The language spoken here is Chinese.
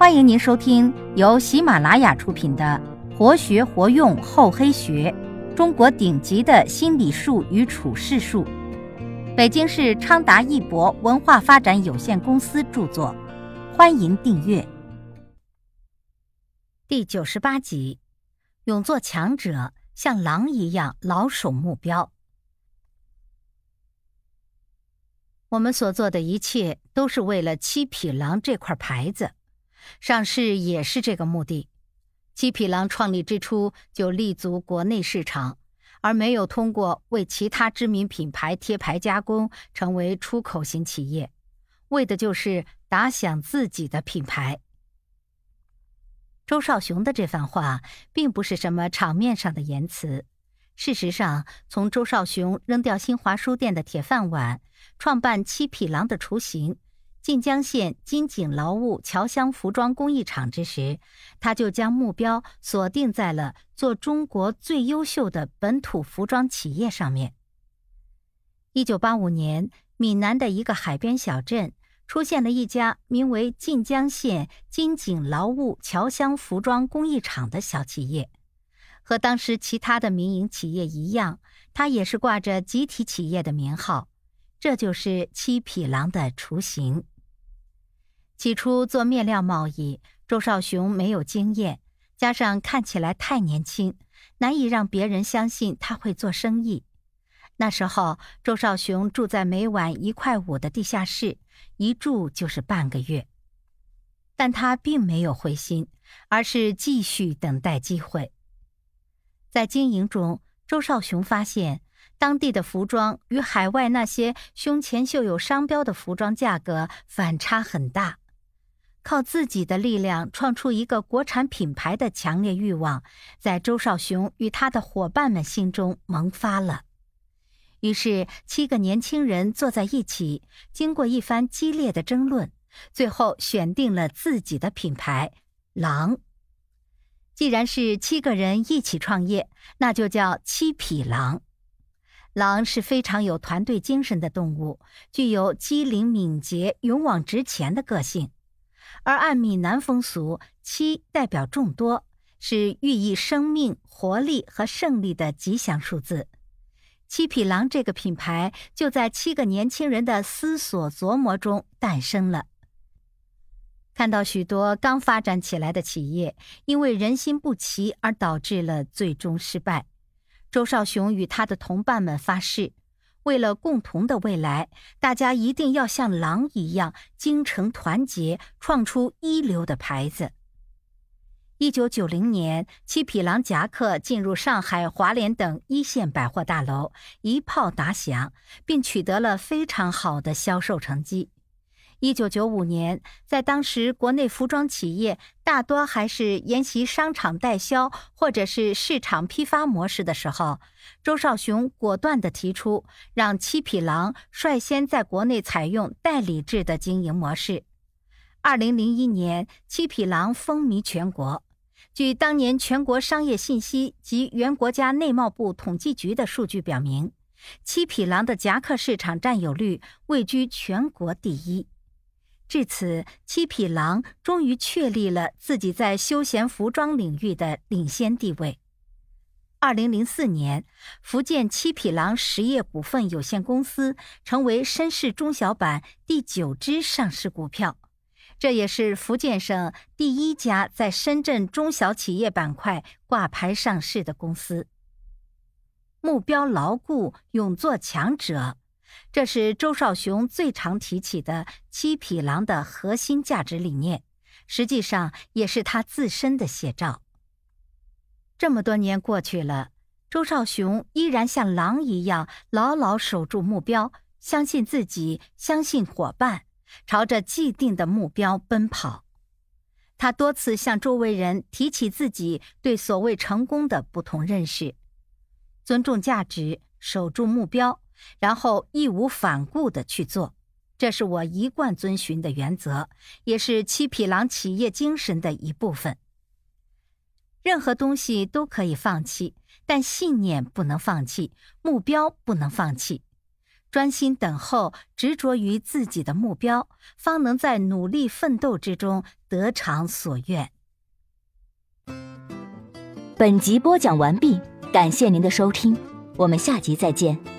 欢迎您收听由喜马拉雅出品的《活学活用厚黑学：中国顶级的心理术与处世术》，北京市昌达一博文化发展有限公司著作。欢迎订阅。第九十八集：勇做强者，像狼一样牢守目标。我们所做的一切都是为了七匹狼这块牌子，上市也是这个目的。七匹狼创立之初就立足国内市场，而没有通过为其他知名品牌贴牌加工成为出口型企业，为的就是打响自己的品牌。周少雄的这番话并不是什么场面上的言辞。事实上，从周少雄扔掉新华书店的铁饭碗，创办七匹狼的雏形——晋江县金井劳务侨乡服装工艺厂之时，他就将目标锁定在了做中国最优秀的本土服装企业上面。一九八五年，闽南的一个海边小镇出现了一家名为晋江县金井劳务侨乡服装工艺厂的小企业。和当时其他的民营企业一样，它也是挂着集体企业的名号。这就是七匹狼的雏形。起初做面料贸易，周少雄没有经验，加上看起来太年轻，难以让别人相信他会做生意。那时候，周少雄住在每晚一块五的地下室，一住就是半个月。但他并没有灰心，而是继续等待机会。在经营中，周少雄发现当地的服装与海外那些胸前绣有商标的服装价格反差很大。靠自己的力量创出一个国产品牌的强烈欲望，在周少雄与他的伙伴们心中萌发了。于是，七个年轻人坐在一起，经过一番激烈的争论，最后选定了自己的品牌“狼”。既然是七个人一起创业，那就叫七匹狼。狼是非常有团队精神的动物，具有机灵敏捷、勇往直前的个性。而按闽南风俗，七代表众多，是寓意生命、活力和胜利的吉祥数字。七匹狼这个品牌就在七个年轻人的思索琢磨中诞生了。看到许多刚发展起来的企业因为人心不齐而导致了最终失败，周少雄与他的同伴们发誓，为了共同的未来，大家一定要像狼一样精诚团结，创出一流的牌子。一九九零年，七匹狼夹克进入上海华联等一线百货大楼，一炮打响，并取得了非常好的销售成绩。一九九五年，在当时国内服装企业大多还是沿袭商场代销或者是市场批发模式的时候，周少雄果断地提出，让七匹狼率先在国内采用代理制的经营模式。二零零一年，七匹狼风靡全国。据当年全国商业信息及原国家内贸部统计局的数据表明，七匹狼的夹克市场占有率位居全国第一。至此，七匹狼终于确立了自己在休闲服装领域的领先地位。二零零四年，福建七匹狼实业股份有限公司成为深市中小板第九只上市股票，这也是福建省第一家在深圳中小企业板块挂牌上市的公司。目标牢固，勇做强者。这是周少雄最常提起的七匹狼的核心价值理念，实际上也是他自身的写照。这么多年过去了，周少雄依然像狼一样牢牢守住目标，相信自己，相信伙伴，朝着既定的目标奔跑。他多次向周围人提起自己对所谓成功的不同认识：尊重价值，守住目标。然后义无反顾的去做，这是我一贯遵循的原则，也是七匹狼企业精神的一部分。任何东西都可以放弃，但信念不能放弃，目标不能放弃。专心等候，执着于自己的目标，方能在努力奋斗之中得偿所愿。本集播讲完毕，感谢您的收听，我们下集再见。